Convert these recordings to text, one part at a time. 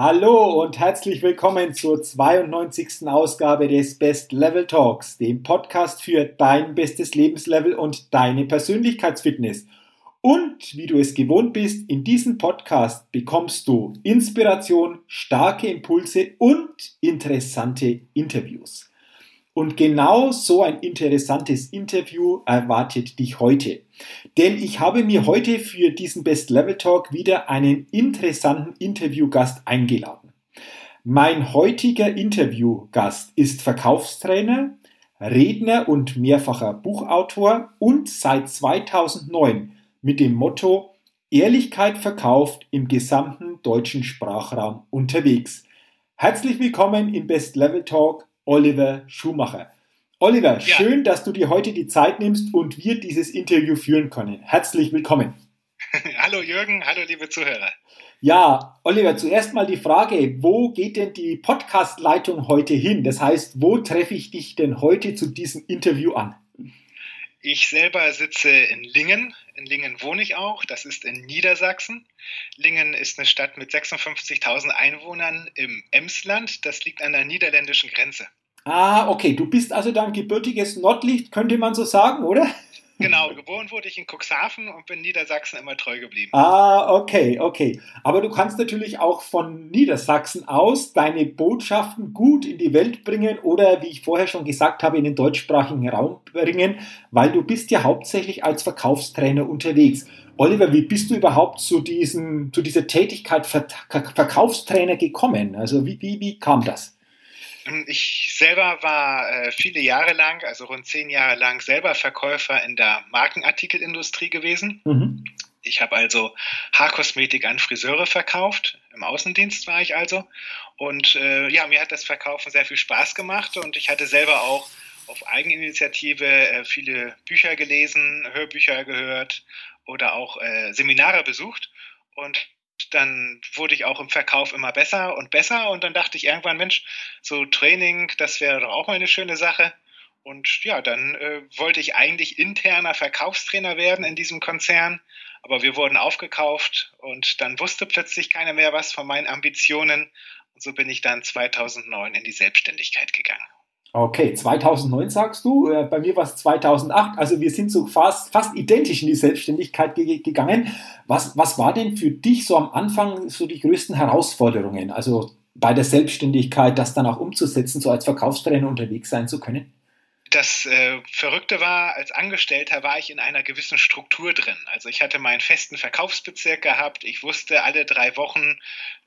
Hallo und herzlich willkommen zur 92. Ausgabe des Best Level Talks, dem Podcast für dein bestes Lebenslevel und deine Persönlichkeitsfitness. Und wie du es gewohnt bist, in diesem Podcast bekommst du Inspiration, starke Impulse und interessante Interviews. Und genau so ein interessantes Interview erwartet dich heute. Denn ich habe mir heute für diesen Best Level Talk wieder einen interessanten Interviewgast eingeladen. Mein heutiger Interviewgast ist Verkaufstrainer, Redner und mehrfacher Buchautor und seit 2009 mit dem Motto Ehrlichkeit verkauft im gesamten deutschen Sprachraum unterwegs. Herzlich willkommen im Best Level Talk, Oliver Schumacher. Oliver, ja. schön, dass du dir heute die Zeit nimmst und wir dieses Interview führen können. Herzlich willkommen. hallo Jürgen, hallo liebe Zuhörer. Ja, Oliver, zuerst mal die Frage, wo geht denn die Podcast-Leitung heute hin? Das heißt, wo treffe ich dich denn heute zu diesem Interview an? Ich selber sitze in Lingen. In Lingen wohne ich auch. Das ist in Niedersachsen. Lingen ist eine Stadt mit 56.000 Einwohnern im Emsland. Das liegt an der niederländischen Grenze. Ah, okay. Du bist also dann gebürtiges Nordlicht, könnte man so sagen, oder? Genau, geboren wurde ich in Cuxhaven und bin Niedersachsen immer treu geblieben. Ah, okay, okay. Aber du kannst natürlich auch von Niedersachsen aus deine Botschaften gut in die Welt bringen oder, wie ich vorher schon gesagt habe, in den deutschsprachigen Raum bringen, weil du bist ja hauptsächlich als Verkaufstrainer unterwegs. Oliver, wie bist du überhaupt zu, diesen, zu dieser Tätigkeit Verkaufstrainer gekommen? Also wie, wie, wie kam das? Ich selber war äh, viele Jahre lang, also rund zehn Jahre lang, selber Verkäufer in der Markenartikelindustrie gewesen. Mhm. Ich habe also Haarkosmetik an Friseure verkauft. Im Außendienst war ich also. Und äh, ja, mir hat das Verkaufen sehr viel Spaß gemacht und ich hatte selber auch auf Eigeninitiative äh, viele Bücher gelesen, Hörbücher gehört oder auch äh, Seminare besucht. Und dann wurde ich auch im Verkauf immer besser und besser und dann dachte ich irgendwann, Mensch, so Training, das wäre doch auch mal eine schöne Sache. Und ja, dann äh, wollte ich eigentlich interner Verkaufstrainer werden in diesem Konzern, aber wir wurden aufgekauft und dann wusste plötzlich keiner mehr was von meinen Ambitionen und so bin ich dann 2009 in die Selbstständigkeit gegangen. Okay, 2009 sagst du, äh, bei mir war es 2008, also wir sind so fast, fast identisch in die Selbstständigkeit ge gegangen. Was, was war denn für dich so am Anfang so die größten Herausforderungen, also bei der Selbstständigkeit, das dann auch umzusetzen, so als Verkaufstrainer unterwegs sein zu können? Das äh, Verrückte war, als Angestellter war ich in einer gewissen Struktur drin. Also ich hatte meinen festen Verkaufsbezirk gehabt. Ich wusste, alle drei Wochen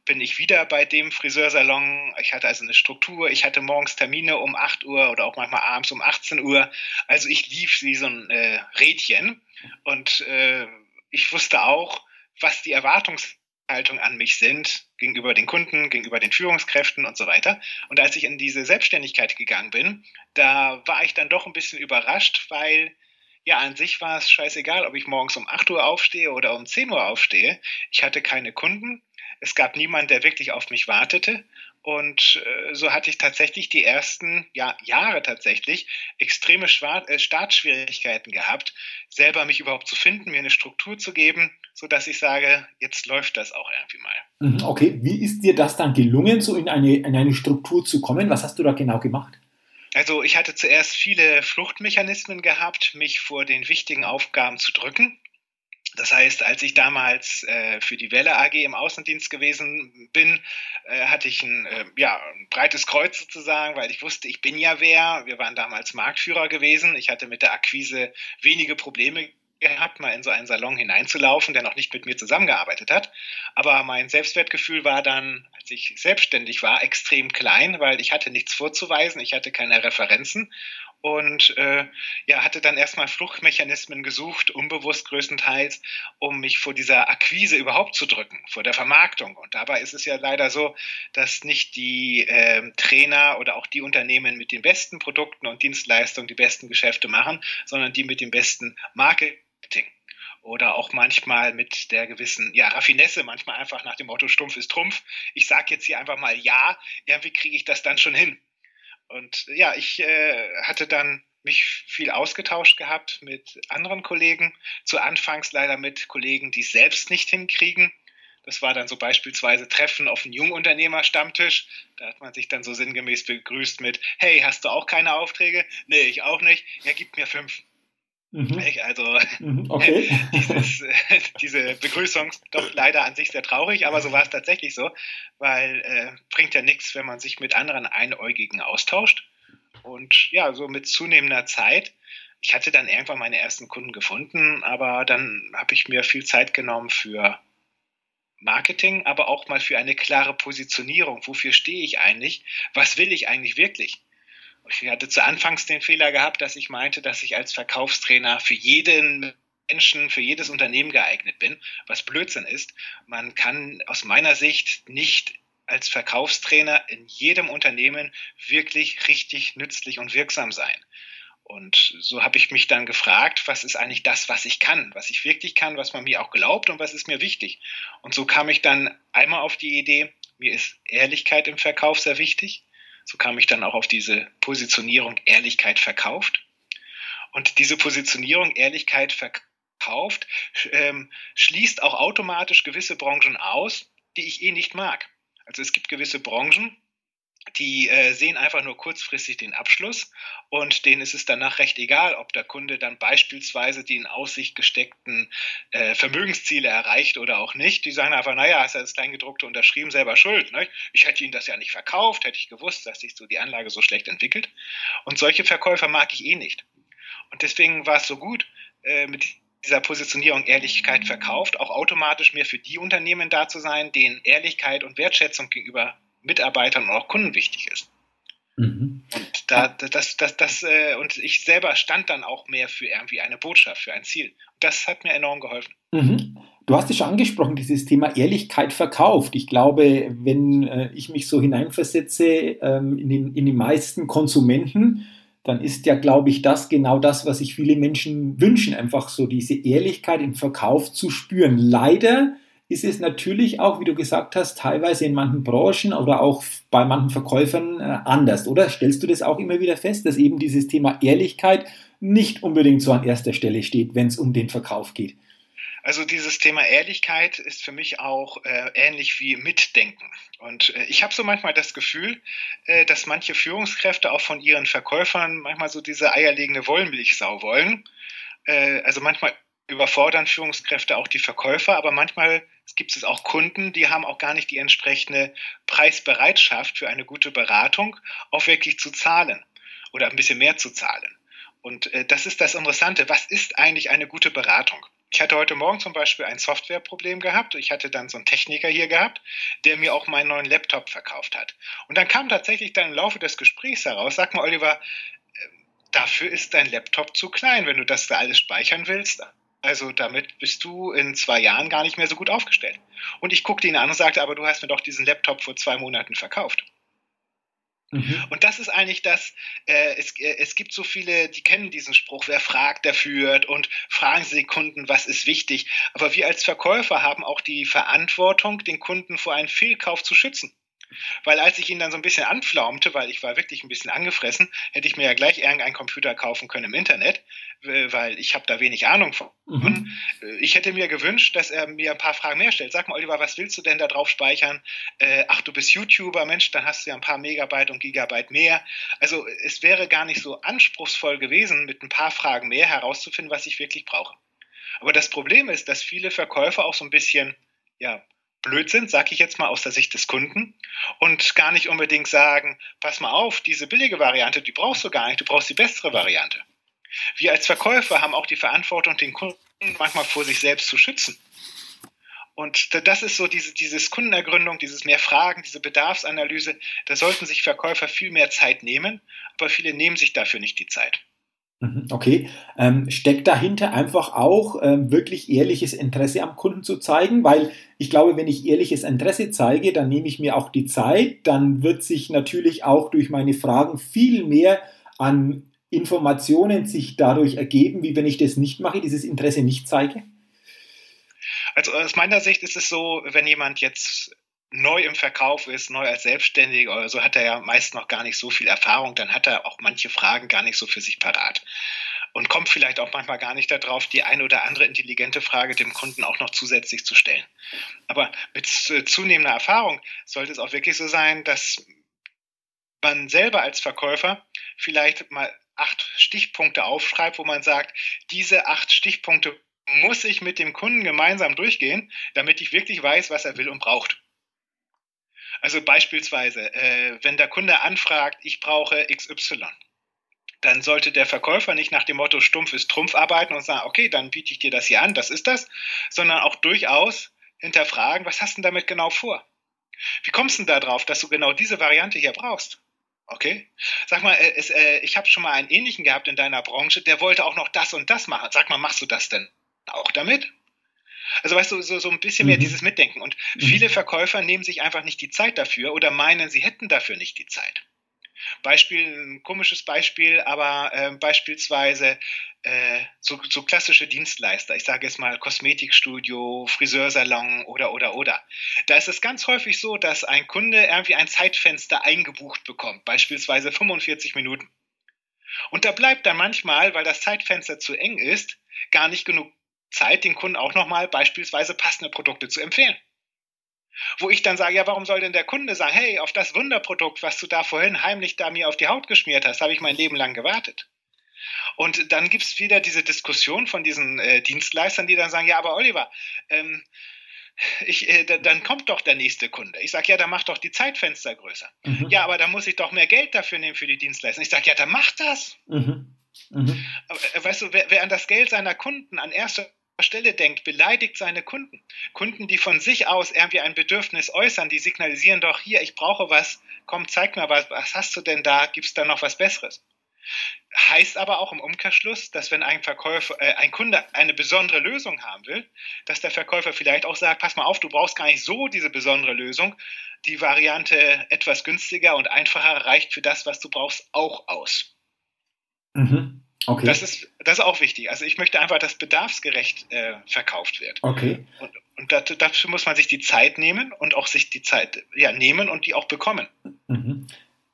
bin ich wieder bei dem Friseursalon. Ich hatte also eine Struktur. Ich hatte morgens Termine um 8 Uhr oder auch manchmal abends um 18 Uhr. Also ich lief wie so ein äh, Rädchen. Und äh, ich wusste auch, was die Erwartungs Haltung an mich sind, gegenüber den Kunden, gegenüber den Führungskräften und so weiter. Und als ich in diese Selbstständigkeit gegangen bin, da war ich dann doch ein bisschen überrascht, weil ja, an sich war es scheißegal, ob ich morgens um 8 Uhr aufstehe oder um 10 Uhr aufstehe. Ich hatte keine Kunden. Es gab niemanden, der wirklich auf mich wartete. Und äh, so hatte ich tatsächlich die ersten ja, Jahre tatsächlich extreme Schwar äh, Startschwierigkeiten gehabt, selber mich überhaupt zu finden, mir eine Struktur zu geben, sodass ich sage, jetzt läuft das auch irgendwie mal. Mhm, okay, wie ist dir das dann gelungen, so in eine, in eine Struktur zu kommen? Was hast du da genau gemacht? Also ich hatte zuerst viele Fluchtmechanismen gehabt, mich vor den wichtigen Aufgaben zu drücken. Das heißt, als ich damals äh, für die Welle AG im Außendienst gewesen bin, äh, hatte ich ein, äh, ja, ein breites Kreuz sozusagen, weil ich wusste, ich bin ja wer. Wir waren damals Marktführer gewesen. Ich hatte mit der Akquise wenige Probleme gehabt, mal in so einen Salon hineinzulaufen, der noch nicht mit mir zusammengearbeitet hat. Aber mein Selbstwertgefühl war dann, als ich selbstständig war, extrem klein, weil ich hatte nichts vorzuweisen, ich hatte keine Referenzen und äh, ja, hatte dann erstmal Fluchtmechanismen gesucht, unbewusst größtenteils, um mich vor dieser Akquise überhaupt zu drücken, vor der Vermarktung. Und dabei ist es ja leider so, dass nicht die äh, Trainer oder auch die Unternehmen mit den besten Produkten und Dienstleistungen die besten Geschäfte machen, sondern die mit dem besten Marketing oder auch manchmal mit der gewissen ja, Raffinesse, manchmal einfach nach dem Motto Stumpf ist Trumpf. Ich sage jetzt hier einfach mal ja, irgendwie kriege ich das dann schon hin. Und ja, ich äh, hatte dann mich viel ausgetauscht gehabt mit anderen Kollegen, zu Anfangs leider mit Kollegen, die es selbst nicht hinkriegen. Das war dann so beispielsweise Treffen auf einem Jungunternehmerstammtisch. Da hat man sich dann so sinngemäß begrüßt mit, hey, hast du auch keine Aufträge? Nee, ich auch nicht. Ja, gib mir fünf. Mhm. Also mhm, okay. dieses, diese Begrüßung doch leider an sich sehr traurig, aber so war es tatsächlich so, weil äh, bringt ja nichts, wenn man sich mit anderen Einäugigen austauscht. Und ja, so mit zunehmender Zeit, ich hatte dann irgendwann meine ersten Kunden gefunden, aber dann habe ich mir viel Zeit genommen für Marketing, aber auch mal für eine klare Positionierung. Wofür stehe ich eigentlich? Was will ich eigentlich wirklich? Ich hatte zu Anfangs den Fehler gehabt, dass ich meinte, dass ich als Verkaufstrainer für jeden Menschen, für jedes Unternehmen geeignet bin, was Blödsinn ist. Man kann aus meiner Sicht nicht als Verkaufstrainer in jedem Unternehmen wirklich richtig nützlich und wirksam sein. Und so habe ich mich dann gefragt, was ist eigentlich das, was ich kann, was ich wirklich kann, was man mir auch glaubt und was ist mir wichtig. Und so kam ich dann einmal auf die Idee, mir ist Ehrlichkeit im Verkauf sehr wichtig. So kam ich dann auch auf diese Positionierung Ehrlichkeit verkauft. Und diese Positionierung Ehrlichkeit verkauft ähm, schließt auch automatisch gewisse Branchen aus, die ich eh nicht mag. Also es gibt gewisse Branchen, die äh, sehen einfach nur kurzfristig den Abschluss und denen ist es danach recht egal, ob der Kunde dann beispielsweise die in Aussicht gesteckten äh, Vermögensziele erreicht oder auch nicht. Die sagen einfach, naja, ist ja das Kleingedruckte unterschrieben, selber schuld. Ne? Ich hätte Ihnen das ja nicht verkauft, hätte ich gewusst, dass sich so die Anlage so schlecht entwickelt. Und solche Verkäufer mag ich eh nicht. Und deswegen war es so gut, äh, mit dieser Positionierung Ehrlichkeit verkauft, auch automatisch mehr für die Unternehmen da zu sein, denen Ehrlichkeit und Wertschätzung gegenüber Mitarbeitern und auch Kunden wichtig ist. Mhm. Und da, das, das, das, äh, und ich selber stand dann auch mehr für irgendwie eine Botschaft, für ein Ziel. Das hat mir enorm geholfen. Mhm. Du hast es schon angesprochen, dieses Thema Ehrlichkeit verkauft. Ich glaube, wenn äh, ich mich so hineinversetze ähm, in, den, in die meisten Konsumenten, dann ist ja, glaube ich, das genau das, was sich viele Menschen wünschen, einfach so diese Ehrlichkeit im Verkauf zu spüren. Leider ist es natürlich auch, wie du gesagt hast, teilweise in manchen Branchen oder auch bei manchen Verkäufern äh, anders, oder? Stellst du das auch immer wieder fest, dass eben dieses Thema Ehrlichkeit nicht unbedingt so an erster Stelle steht, wenn es um den Verkauf geht? Also dieses Thema Ehrlichkeit ist für mich auch äh, ähnlich wie Mitdenken. Und äh, ich habe so manchmal das Gefühl, äh, dass manche Führungskräfte auch von ihren Verkäufern manchmal so diese eierlegende Wollmilchsau wollen. Äh, also manchmal überfordern Führungskräfte auch die Verkäufer, aber manchmal gibt es auch Kunden, die haben auch gar nicht die entsprechende Preisbereitschaft für eine gute Beratung, auch wirklich zu zahlen oder ein bisschen mehr zu zahlen. Und äh, das ist das Interessante. Was ist eigentlich eine gute Beratung? Ich hatte heute Morgen zum Beispiel ein Softwareproblem gehabt. Ich hatte dann so einen Techniker hier gehabt, der mir auch meinen neuen Laptop verkauft hat. Und dann kam tatsächlich dann im Laufe des Gesprächs heraus, sag mal, Oliver, äh, dafür ist dein Laptop zu klein, wenn du das da alles speichern willst. Also damit bist du in zwei Jahren gar nicht mehr so gut aufgestellt. Und ich guckte ihn an und sagte, aber du hast mir doch diesen Laptop vor zwei Monaten verkauft. Mhm. Und das ist eigentlich das, äh, es, äh, es gibt so viele, die kennen diesen Spruch, wer fragt, der führt und fragen Sie den Kunden, was ist wichtig. Aber wir als Verkäufer haben auch die Verantwortung, den Kunden vor einem Fehlkauf zu schützen. Weil als ich ihn dann so ein bisschen anflaumte, weil ich war wirklich ein bisschen angefressen, hätte ich mir ja gleich irgendeinen Computer kaufen können im Internet, weil ich habe da wenig Ahnung von. Mhm. Ich hätte mir gewünscht, dass er mir ein paar Fragen mehr stellt. Sag mal, Oliver, was willst du denn da drauf speichern? Äh, ach, du bist YouTuber, Mensch, dann hast du ja ein paar Megabyte und Gigabyte mehr. Also es wäre gar nicht so anspruchsvoll gewesen, mit ein paar Fragen mehr herauszufinden, was ich wirklich brauche. Aber das Problem ist, dass viele Verkäufer auch so ein bisschen ja, Blödsinn, sage ich jetzt mal aus der Sicht des Kunden, und gar nicht unbedingt sagen, pass mal auf, diese billige Variante, die brauchst du gar nicht, du brauchst die bessere Variante. Wir als Verkäufer haben auch die Verantwortung, den Kunden manchmal vor sich selbst zu schützen. Und das ist so diese, dieses Kundenergründung, dieses mehr Fragen, diese Bedarfsanalyse. Da sollten sich Verkäufer viel mehr Zeit nehmen, aber viele nehmen sich dafür nicht die Zeit. Mhm, okay. Ähm, steckt dahinter einfach auch ähm, wirklich ehrliches Interesse am Kunden zu zeigen? Weil ich glaube, wenn ich ehrliches Interesse zeige, dann nehme ich mir auch die Zeit, dann wird sich natürlich auch durch meine Fragen viel mehr an Informationen sich dadurch ergeben, wie wenn ich das nicht mache, dieses Interesse nicht zeige? Also aus meiner Sicht ist es so, wenn jemand jetzt neu im Verkauf ist, neu als Selbstständiger oder so, hat er ja meist noch gar nicht so viel Erfahrung, dann hat er auch manche Fragen gar nicht so für sich parat und kommt vielleicht auch manchmal gar nicht darauf, die eine oder andere intelligente Frage dem Kunden auch noch zusätzlich zu stellen. Aber mit zunehmender Erfahrung sollte es auch wirklich so sein, dass man selber als Verkäufer vielleicht mal acht Stichpunkte aufschreibt, wo man sagt, diese acht Stichpunkte muss ich mit dem Kunden gemeinsam durchgehen, damit ich wirklich weiß, was er will und braucht. Also beispielsweise, äh, wenn der Kunde anfragt, ich brauche XY, dann sollte der Verkäufer nicht nach dem Motto stumpf ist Trumpf arbeiten und sagen, okay, dann biete ich dir das hier an, das ist das, sondern auch durchaus hinterfragen, was hast du damit genau vor? Wie kommst du denn darauf, dass du genau diese Variante hier brauchst? Okay. Sag mal, äh, es, äh, ich habe schon mal einen ähnlichen gehabt in deiner Branche, der wollte auch noch das und das machen. Sag mal, machst du das denn auch damit? Also weißt du, so, so ein bisschen mehr mhm. dieses Mitdenken. Und mhm. viele Verkäufer nehmen sich einfach nicht die Zeit dafür oder meinen, sie hätten dafür nicht die Zeit. Beispiel, ein komisches Beispiel, aber äh, beispielsweise äh, so, so, klassische Dienstleister, ich sage jetzt mal Kosmetikstudio, Friseursalon oder oder oder. Da ist es ganz häufig so, dass ein Kunde irgendwie ein Zeitfenster eingebucht bekommt, beispielsweise 45 Minuten. Und da bleibt dann manchmal, weil das Zeitfenster zu eng ist, gar nicht genug Zeit, den Kunden auch nochmal beispielsweise passende Produkte zu empfehlen. Wo ich dann sage, ja, warum soll denn der Kunde sagen, hey, auf das Wunderprodukt, was du da vorhin heimlich da mir auf die Haut geschmiert hast, habe ich mein Leben lang gewartet. Und dann gibt es wieder diese Diskussion von diesen äh, Dienstleistern, die dann sagen, ja, aber Oliver, ähm, ich, äh, dann kommt doch der nächste Kunde. Ich sage, ja, dann mach doch die Zeitfenster größer. Mhm. Ja, aber da muss ich doch mehr Geld dafür nehmen für die Dienstleistung. Ich sage, ja, dann mach das. Mhm. Mhm. Aber, äh, weißt du, wer, wer, an das Geld seiner Kunden an erster Stelle denkt, beleidigt seine Kunden. Kunden, die von sich aus irgendwie ein Bedürfnis äußern, die signalisieren doch hier, ich brauche was, komm, zeig mir was, was hast du denn da, gibt es da noch was Besseres? Heißt aber auch im Umkehrschluss, dass wenn ein Verkäufer, äh, ein Kunde eine besondere Lösung haben will, dass der Verkäufer vielleicht auch sagt, pass mal auf, du brauchst gar nicht so diese besondere Lösung. Die Variante etwas günstiger und einfacher reicht für das, was du brauchst, auch aus. Mhm. Okay. Das ist, das ist auch wichtig. Also ich möchte einfach, dass bedarfsgerecht äh, verkauft wird. Okay. Und, und dazu, dafür muss man sich die Zeit nehmen und auch sich die Zeit ja, nehmen und die auch bekommen. Mhm.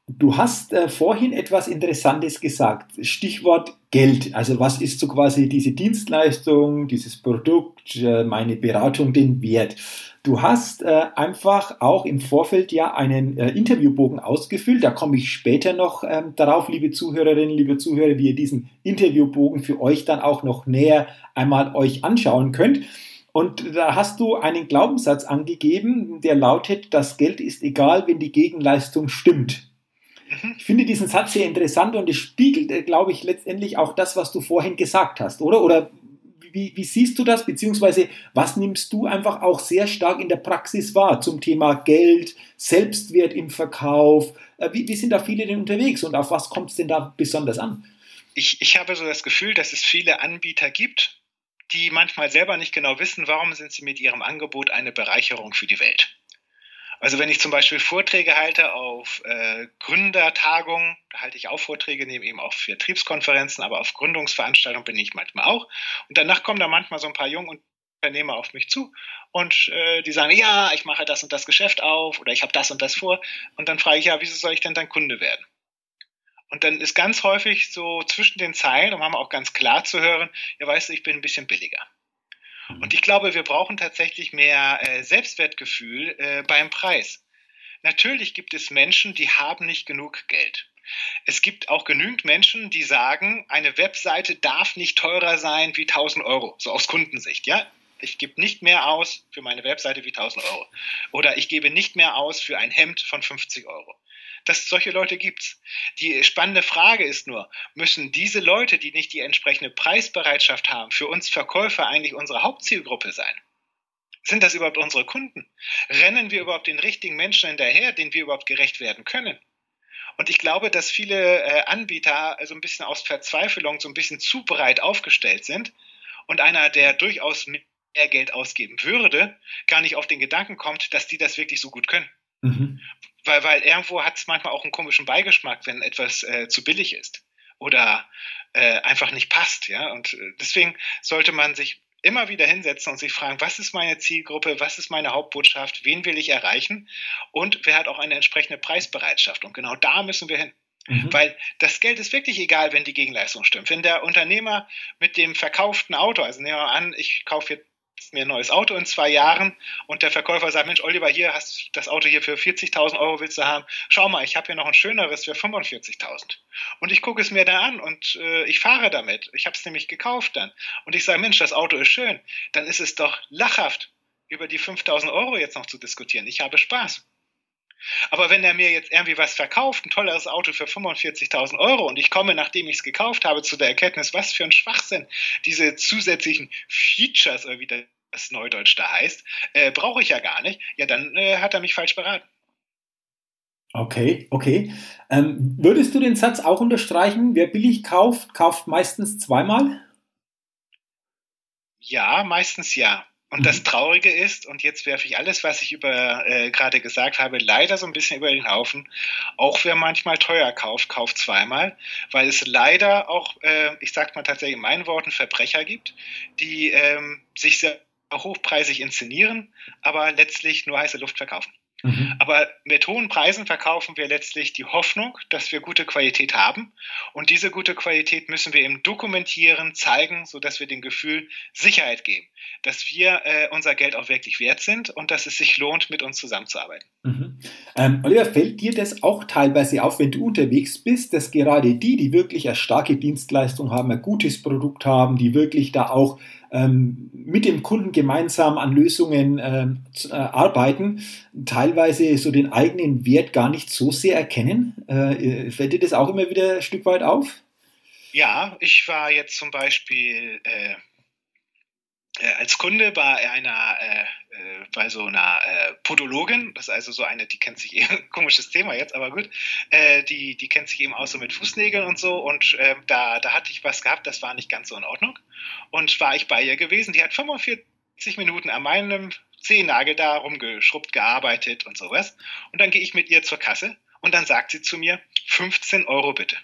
Du hast äh, vorhin etwas Interessantes gesagt. Stichwort Geld. Also was ist so quasi diese Dienstleistung, dieses Produkt, äh, meine Beratung, den Wert? Du hast äh, einfach auch im Vorfeld ja einen äh, Interviewbogen ausgefüllt. Da komme ich später noch ähm, darauf, liebe Zuhörerinnen, liebe Zuhörer, wie ihr diesen Interviewbogen für euch dann auch noch näher einmal euch anschauen könnt. Und da hast du einen Glaubenssatz angegeben, der lautet, das Geld ist egal, wenn die Gegenleistung stimmt. Mhm. Ich finde diesen Satz sehr interessant und es spiegelt, äh, glaube ich, letztendlich auch das, was du vorhin gesagt hast, oder? Oder wie, wie, siehst du das, beziehungsweise was nimmst du einfach auch sehr stark in der Praxis wahr zum Thema Geld, Selbstwert im Verkauf? Äh, wie, wie sind da viele denn unterwegs und auf was kommt es denn da besonders an? Ich, ich habe so das Gefühl, dass es viele Anbieter gibt, die manchmal selber nicht genau wissen, warum sind sie mit ihrem Angebot eine Bereicherung für die Welt. Also wenn ich zum Beispiel Vorträge halte auf äh, Gründertagungen, da halte ich auch Vorträge, nehme eben auch Vertriebskonferenzen, aber auf Gründungsveranstaltungen bin ich manchmal auch. Und danach kommen da manchmal so ein paar junge Unternehmer auf mich zu und äh, die sagen, ja, ich mache das und das Geschäft auf oder ich habe das und das vor. Und dann frage ich, ja, wieso soll ich denn dein Kunde werden? Und dann ist ganz häufig so zwischen den Zeilen, um auch ganz klar zu hören, ja, weißt du, ich bin ein bisschen billiger. Und ich glaube, wir brauchen tatsächlich mehr äh, Selbstwertgefühl äh, beim Preis. Natürlich gibt es Menschen, die haben nicht genug Geld. Es gibt auch genügend Menschen, die sagen, eine Webseite darf nicht teurer sein wie 1000 Euro, so aus Kundensicht, ja. Ich gebe nicht mehr aus für meine Webseite wie 1000 Euro. Oder ich gebe nicht mehr aus für ein Hemd von 50 Euro dass solche Leute gibt's. Die spannende Frage ist nur, müssen diese Leute, die nicht die entsprechende Preisbereitschaft haben, für uns Verkäufer eigentlich unsere Hauptzielgruppe sein? Sind das überhaupt unsere Kunden? Rennen wir überhaupt den richtigen Menschen hinterher, denen wir überhaupt gerecht werden können? Und ich glaube, dass viele äh, Anbieter also ein bisschen aus Verzweiflung so ein bisschen zu breit aufgestellt sind und einer, der durchaus mehr Geld ausgeben würde, gar nicht auf den Gedanken kommt, dass die das wirklich so gut können. Mhm. Weil, weil irgendwo hat es manchmal auch einen komischen Beigeschmack, wenn etwas äh, zu billig ist oder äh, einfach nicht passt. Ja? Und äh, deswegen sollte man sich immer wieder hinsetzen und sich fragen, was ist meine Zielgruppe, was ist meine Hauptbotschaft, wen will ich erreichen und wer hat auch eine entsprechende Preisbereitschaft. Und genau da müssen wir hin. Mhm. Weil das Geld ist wirklich egal, wenn die Gegenleistung stimmt. Wenn der Unternehmer mit dem verkauften Auto, also nehmen wir an, ich kaufe jetzt mir ein neues Auto in zwei Jahren und der Verkäufer sagt, Mensch, Oliver, hier hast du das Auto hier für 40.000 Euro willst du haben. Schau mal, ich habe hier noch ein schöneres für 45.000. Und ich gucke es mir da an und äh, ich fahre damit. Ich habe es nämlich gekauft dann. Und ich sage, Mensch, das Auto ist schön. Dann ist es doch lachhaft, über die 5.000 Euro jetzt noch zu diskutieren. Ich habe Spaß. Aber wenn er mir jetzt irgendwie was verkauft, ein tolles Auto für 45.000 Euro und ich komme, nachdem ich es gekauft habe, zu der Erkenntnis, was für ein Schwachsinn, diese zusätzlichen Features, oder wie das Neudeutsch da heißt, äh, brauche ich ja gar nicht, ja, dann äh, hat er mich falsch beraten. Okay, okay. Ähm, würdest du den Satz auch unterstreichen, wer billig kauft, kauft meistens zweimal? Ja, meistens ja. Und das mhm. Traurige ist, und jetzt werfe ich alles, was ich über äh, gerade gesagt habe, leider so ein bisschen über den Haufen. Auch wer manchmal teuer kauft, kauft zweimal, weil es leider auch, äh, ich sage mal tatsächlich in meinen Worten, Verbrecher gibt, die ähm, sich sehr hochpreisig inszenieren, aber letztlich nur heiße Luft verkaufen. Mhm. Aber mit hohen Preisen verkaufen wir letztlich die Hoffnung, dass wir gute Qualität haben. Und diese gute Qualität müssen wir eben dokumentieren, zeigen, sodass wir dem Gefühl Sicherheit geben, dass wir äh, unser Geld auch wirklich wert sind und dass es sich lohnt, mit uns zusammenzuarbeiten. Mhm. Ähm, Oliver, fällt dir das auch teilweise auf, wenn du unterwegs bist, dass gerade die, die wirklich eine starke Dienstleistung haben, ein gutes Produkt haben, die wirklich da auch mit dem Kunden gemeinsam an Lösungen ähm, äh, arbeiten, teilweise so den eigenen Wert gar nicht so sehr erkennen. Äh, fällt dir das auch immer wieder ein Stück weit auf? Ja, ich war jetzt zum Beispiel äh, als Kunde bei einer, äh, äh, bei so einer äh, Podologin, das ist also so eine, die kennt sich eben, komisches Thema jetzt, aber gut, äh, die, die kennt sich eben auch so mit Fußnägeln und so. Und äh, da, da hatte ich was gehabt, das war nicht ganz so in Ordnung. Und war ich bei ihr gewesen, die hat 45 Minuten an meinem Zehennagel da rumgeschrubbt, gearbeitet und sowas. Und dann gehe ich mit ihr zur Kasse und dann sagt sie zu mir, 15 Euro bitte.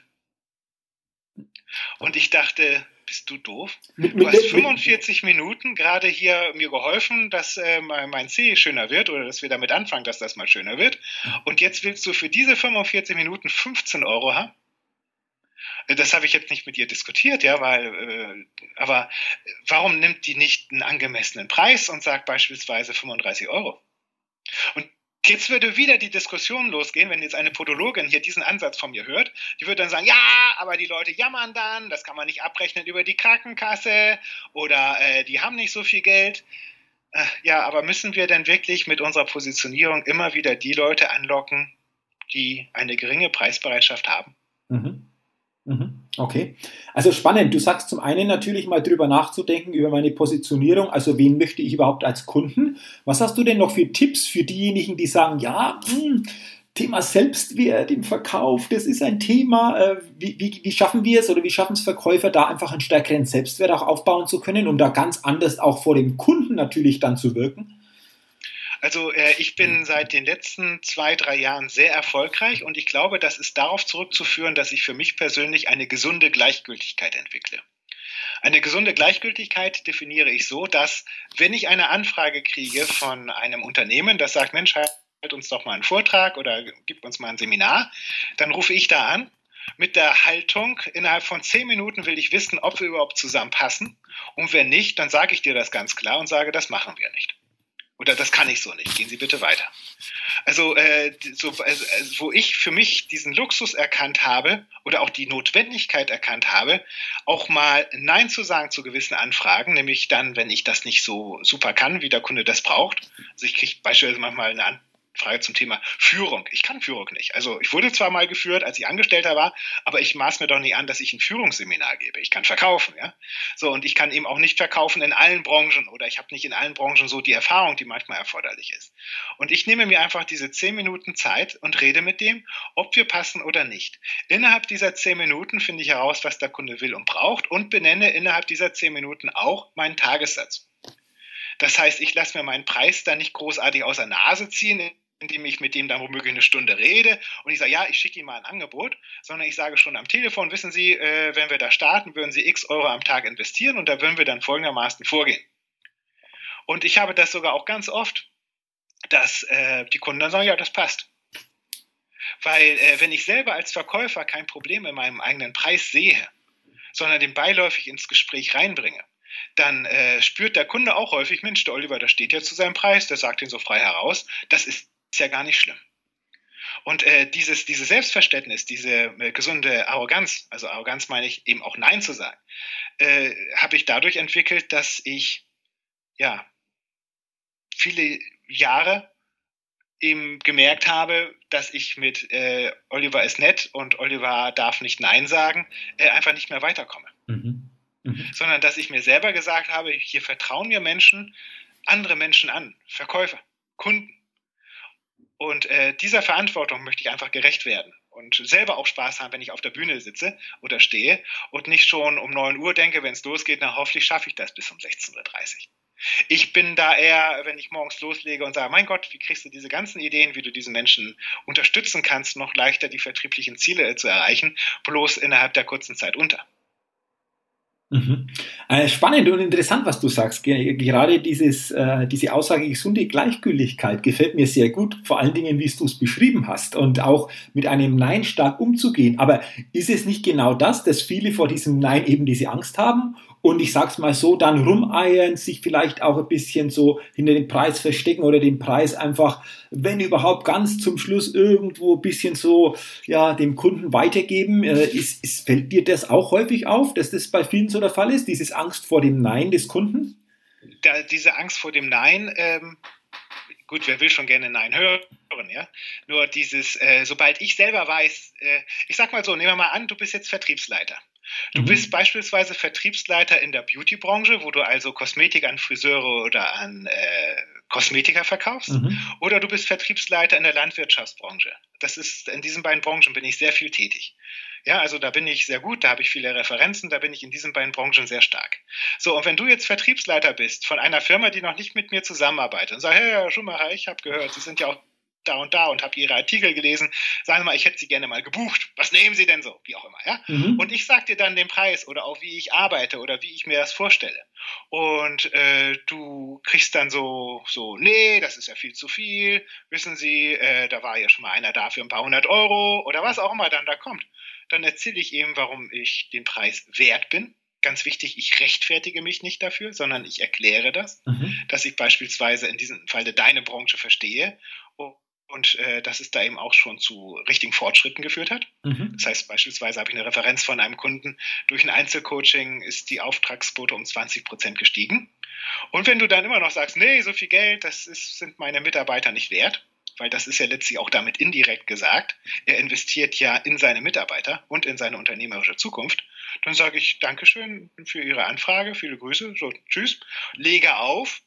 Und ich dachte, bist du doof? Du hast 45 Minuten gerade hier mir geholfen, dass äh, mein C schöner wird oder dass wir damit anfangen, dass das mal schöner wird. Und jetzt willst du für diese 45 Minuten 15 Euro haben? Das habe ich jetzt nicht mit ihr diskutiert, ja, weil, äh, aber warum nimmt die nicht einen angemessenen Preis und sagt beispielsweise 35 Euro? Und Jetzt würde wieder die Diskussion losgehen, wenn jetzt eine Podologin hier diesen Ansatz von mir hört. Die würde dann sagen, ja, aber die Leute jammern dann, das kann man nicht abrechnen über die Krankenkasse oder äh, die haben nicht so viel Geld. Äh, ja, aber müssen wir denn wirklich mit unserer Positionierung immer wieder die Leute anlocken, die eine geringe Preisbereitschaft haben? Mhm. Mhm. Okay. Also spannend. Du sagst zum einen natürlich mal drüber nachzudenken über meine Positionierung. Also wen möchte ich überhaupt als Kunden? Was hast du denn noch für Tipps für diejenigen, die sagen, ja, hm, Thema Selbstwert im Verkauf, das ist ein Thema. Äh, wie, wie, wie schaffen wir es oder wie schaffen es Verkäufer, da einfach einen stärkeren Selbstwert auch aufbauen zu können, um da ganz anders auch vor dem Kunden natürlich dann zu wirken? Also äh, ich bin seit den letzten zwei, drei Jahren sehr erfolgreich und ich glaube, das ist darauf zurückzuführen, dass ich für mich persönlich eine gesunde Gleichgültigkeit entwickle. Eine gesunde Gleichgültigkeit definiere ich so, dass wenn ich eine Anfrage kriege von einem Unternehmen, das sagt, Mensch, halt uns doch mal einen Vortrag oder gib uns mal ein Seminar, dann rufe ich da an mit der Haltung, innerhalb von zehn Minuten will ich wissen, ob wir überhaupt zusammenpassen. Und wenn nicht, dann sage ich dir das ganz klar und sage, das machen wir nicht. Oder das kann ich so nicht. Gehen Sie bitte weiter. Also, äh, so, also, wo ich für mich diesen Luxus erkannt habe oder auch die Notwendigkeit erkannt habe, auch mal Nein zu sagen zu gewissen Anfragen, nämlich dann, wenn ich das nicht so super kann, wie der Kunde das braucht. Also ich kriege beispielsweise manchmal eine Frage zum Thema Führung. Ich kann Führung nicht. Also ich wurde zwar mal geführt, als ich Angestellter war, aber ich maß mir doch nicht an, dass ich ein Führungsseminar gebe. Ich kann verkaufen, ja. So, und ich kann eben auch nicht verkaufen in allen Branchen oder ich habe nicht in allen Branchen so die Erfahrung, die manchmal erforderlich ist. Und ich nehme mir einfach diese zehn Minuten Zeit und rede mit dem, ob wir passen oder nicht. Innerhalb dieser zehn Minuten finde ich heraus, was der Kunde will und braucht und benenne innerhalb dieser zehn Minuten auch meinen Tagessatz. Das heißt, ich lasse mir meinen Preis da nicht großartig aus der Nase ziehen, indem ich mit dem dann womöglich eine Stunde rede und ich sage, ja, ich schicke Ihnen mal ein Angebot, sondern ich sage schon am Telefon, wissen Sie, äh, wenn wir da starten, würden Sie x Euro am Tag investieren und da würden wir dann folgendermaßen vorgehen. Und ich habe das sogar auch ganz oft, dass äh, die Kunden dann sagen, ja, das passt. Weil äh, wenn ich selber als Verkäufer kein Problem in meinem eigenen Preis sehe, sondern den beiläufig ins Gespräch reinbringe, dann äh, spürt der Kunde auch häufig, Mensch, der Oliver, der steht ja zu seinem Preis, der sagt ihn so frei heraus, das ist ist ja gar nicht schlimm. Und äh, dieses, dieses Selbstverständnis, diese äh, gesunde Arroganz, also Arroganz meine ich eben auch Nein zu sagen, äh, habe ich dadurch entwickelt, dass ich ja viele Jahre eben gemerkt habe, dass ich mit äh, Oliver ist nett und Oliver darf nicht Nein sagen, äh, einfach nicht mehr weiterkomme. Mhm. Mhm. Sondern dass ich mir selber gesagt habe, hier vertrauen mir Menschen, andere Menschen an, Verkäufer, Kunden. Und äh, dieser Verantwortung möchte ich einfach gerecht werden und selber auch Spaß haben, wenn ich auf der Bühne sitze oder stehe und nicht schon um 9 Uhr denke, wenn es losgeht, na hoffentlich schaffe ich das bis um 16.30 Uhr. Ich bin da eher, wenn ich morgens loslege und sage, mein Gott, wie kriegst du diese ganzen Ideen, wie du diese Menschen unterstützen kannst, noch leichter die vertrieblichen Ziele zu erreichen, bloß innerhalb der kurzen Zeit unter. Mhm. Äh, spannend und interessant, was du sagst. Gerade dieses, äh, diese Aussage gesunde Gleichgültigkeit gefällt mir sehr gut, vor allen Dingen, wie du es beschrieben hast und auch mit einem Nein stark umzugehen. Aber ist es nicht genau das, dass viele vor diesem Nein eben diese Angst haben und ich sag's mal so, dann rumeiern, sich vielleicht auch ein bisschen so hinter dem Preis verstecken oder den Preis einfach, wenn überhaupt ganz zum Schluss irgendwo ein bisschen so, ja, dem Kunden weitergeben. Äh, ist, ist, fällt dir das auch häufig auf, dass das bei vielen so der Fall ist, dieses Angst vor dem Nein des Kunden? Da, diese Angst vor dem Nein, ähm, gut, wer will schon gerne Nein hören, ja? Nur dieses, äh, sobald ich selber weiß, äh, ich sag mal so, nehmen wir mal an, du bist jetzt Vertriebsleiter. Du mhm. bist beispielsweise Vertriebsleiter in der Beauty-Branche, wo du also Kosmetik an Friseure oder an äh, Kosmetiker verkaufst. Mhm. Oder du bist Vertriebsleiter in der Landwirtschaftsbranche. Das ist, in diesen beiden Branchen bin ich sehr viel tätig. Ja, also da bin ich sehr gut, da habe ich viele Referenzen, da bin ich in diesen beiden Branchen sehr stark. So, und wenn du jetzt Vertriebsleiter bist von einer Firma, die noch nicht mit mir zusammenarbeitet und sagst, hey, Herr Schumacher, ich habe gehört, Sie sind ja auch da und da und habe ihre Artikel gelesen. Sagen Sie mal, ich hätte sie gerne mal gebucht. Was nehmen Sie denn so? Wie auch immer, ja? Mhm. Und ich sage dir dann den Preis oder auch wie ich arbeite oder wie ich mir das vorstelle. Und äh, du kriegst dann so, so, nee, das ist ja viel zu viel. Wissen Sie, äh, da war ja schon mal einer da für ein paar hundert Euro oder was auch immer dann da kommt. Dann erzähle ich ihm, warum ich den Preis wert bin ganz wichtig, ich rechtfertige mich nicht dafür, sondern ich erkläre das, mhm. dass ich beispielsweise in diesem Fall deine Branche verstehe und äh, dass es da eben auch schon zu richtigen Fortschritten geführt hat. Mhm. Das heißt, beispielsweise habe ich eine Referenz von einem Kunden, durch ein Einzelcoaching ist die Auftragsquote um 20 Prozent gestiegen. Und wenn du dann immer noch sagst, nee, so viel Geld, das ist, sind meine Mitarbeiter nicht wert, weil das ist ja letztlich auch damit indirekt gesagt, er investiert ja in seine Mitarbeiter und in seine unternehmerische Zukunft, dann sage ich Dankeschön für Ihre Anfrage, viele Grüße, so tschüss, lege auf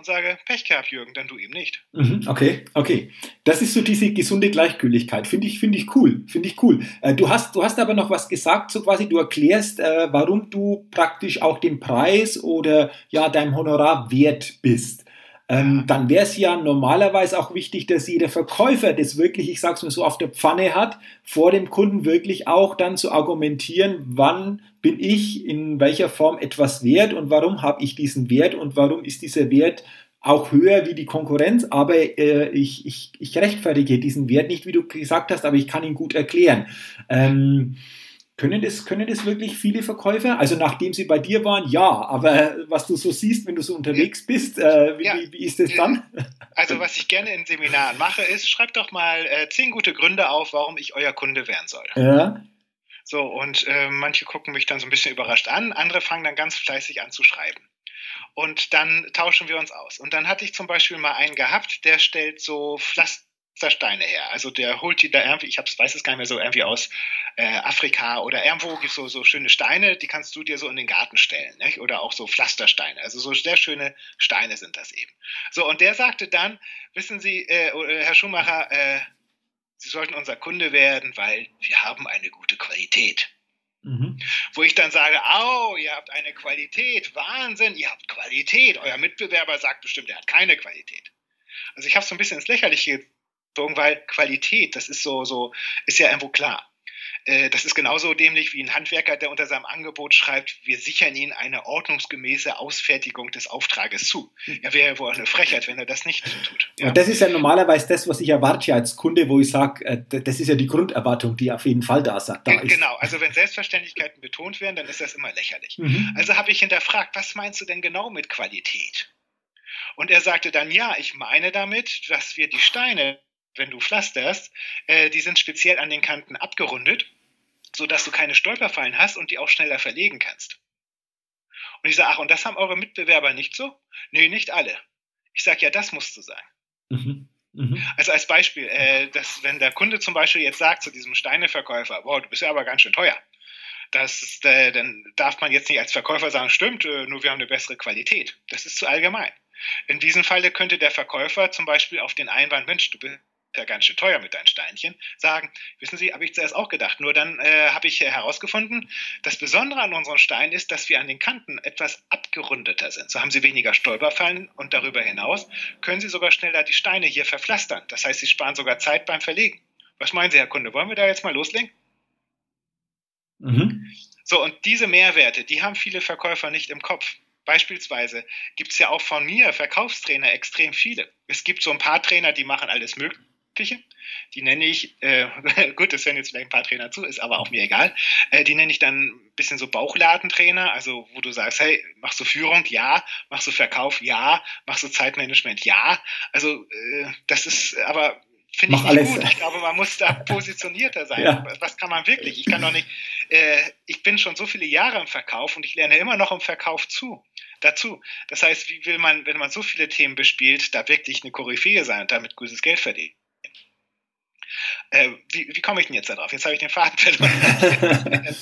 und sage, Pech gehabt, Jürgen, dann du ihm nicht. Mhm, okay, okay. Das ist so diese gesunde Gleichgültigkeit. Finde ich, finde ich cool. Finde ich cool. Äh, du hast, du hast aber noch was gesagt, so quasi, du erklärst, äh, warum du praktisch auch dem Preis oder ja deinem Honorar wert bist ähm, dann wäre es ja normalerweise auch wichtig, dass jeder Verkäufer das wirklich, ich sag's mal so, auf der Pfanne hat, vor dem Kunden wirklich auch dann zu argumentieren, wann bin ich in welcher Form etwas wert und warum habe ich diesen Wert und warum ist dieser Wert auch höher wie die Konkurrenz, aber äh, ich, ich, ich rechtfertige diesen Wert nicht, wie du gesagt hast, aber ich kann ihn gut erklären. Ähm, können das, können das wirklich viele Verkäufer? Also nachdem sie bei dir waren, ja, aber was du so siehst, wenn du so unterwegs bist, äh, wie, ja. wie, wie, ist das dann? Also was ich gerne in Seminaren mache, ist, schreibt doch mal äh, zehn gute Gründe auf, warum ich euer Kunde werden soll. Ja. So, und äh, manche gucken mich dann so ein bisschen überrascht an, andere fangen dann ganz fleißig an zu schreiben. Und dann tauschen wir uns aus. Und dann hatte ich zum Beispiel mal einen gehabt, der stellt so Pflaster Steine her. Also der holt die da irgendwie, ich hab's, weiß es gar nicht mehr so, irgendwie aus äh, Afrika oder irgendwo gibt es so, so schöne Steine, die kannst du dir so in den Garten stellen. Nicht? Oder auch so Pflastersteine. Also so sehr schöne Steine sind das eben. So, und der sagte dann, wissen Sie, äh, Herr Schumacher, äh, Sie sollten unser Kunde werden, weil wir haben eine gute Qualität. Mhm. Wo ich dann sage, oh, ihr habt eine Qualität, Wahnsinn, ihr habt Qualität. Euer Mitbewerber sagt bestimmt, er hat keine Qualität. Also ich habe so ein bisschen ins Lächerliche weil Qualität, das ist so, so, ist ja irgendwo klar. Äh, das ist genauso dämlich wie ein Handwerker, der unter seinem Angebot schreibt, wir sichern Ihnen eine ordnungsgemäße Ausfertigung des Auftrages zu. Ja, wäre ja wohl eine Frechheit, wenn er das nicht tut. Ja. Und das ist ja normalerweise das, was ich erwarte als Kunde, wo ich sage, äh, das ist ja die Grunderwartung, die auf jeden Fall da, da ist. Genau, also wenn Selbstverständlichkeiten betont werden, dann ist das immer lächerlich. Mhm. Also habe ich hinterfragt, was meinst du denn genau mit Qualität? Und er sagte dann, ja, ich meine damit, dass wir die Steine wenn du pflasterst, äh, die sind speziell an den Kanten abgerundet, sodass du keine Stolperfallen hast und die auch schneller verlegen kannst. Und ich sage, ach, und das haben eure Mitbewerber nicht so? Nee, nicht alle. Ich sage, ja, das musst du sagen. Mhm. Mhm. Also als Beispiel, äh, dass, wenn der Kunde zum Beispiel jetzt sagt zu diesem Steineverkäufer, boah, du bist ja aber ganz schön teuer, das ist, äh, dann darf man jetzt nicht als Verkäufer sagen, stimmt, äh, nur wir haben eine bessere Qualität. Das ist zu allgemein. In diesem Falle könnte der Verkäufer zum Beispiel auf den Einwand, Mensch, du bist ja ganz schön teuer mit deinen Steinchen, sagen, wissen Sie, habe ich zuerst auch gedacht. Nur dann äh, habe ich herausgefunden, das Besondere an unseren Steinen ist, dass wir an den Kanten etwas abgerundeter sind. So haben Sie weniger Stolperfallen und darüber hinaus können Sie sogar schneller die Steine hier verpflastern. Das heißt, Sie sparen sogar Zeit beim Verlegen. Was meinen Sie, Herr Kunde? Wollen wir da jetzt mal loslegen? Mhm. So, und diese Mehrwerte, die haben viele Verkäufer nicht im Kopf. Beispielsweise gibt es ja auch von mir Verkaufstrainer extrem viele. Es gibt so ein paar Trainer, die machen alles Mögliche. Die nenne ich, äh, gut, das hören jetzt vielleicht ein paar Trainer zu, ist aber auch mir egal. Äh, die nenne ich dann ein bisschen so Bauchladentrainer, also wo du sagst, hey, machst du Führung? Ja. Machst du Verkauf? Ja. Machst du Zeitmanagement? Ja. Also äh, das ist aber finde ich alles. gut. Ich glaube, man muss da positionierter sein. Ja. Was kann man wirklich? Ich kann doch nicht, äh, ich bin schon so viele Jahre im Verkauf und ich lerne immer noch im Verkauf zu dazu. Das heißt, wie will man, wenn man so viele Themen bespielt, da wirklich eine Koryphäe sein und damit gutes Geld verdienen? Äh, wie, wie komme ich denn jetzt darauf? Jetzt habe ich den Faden verloren.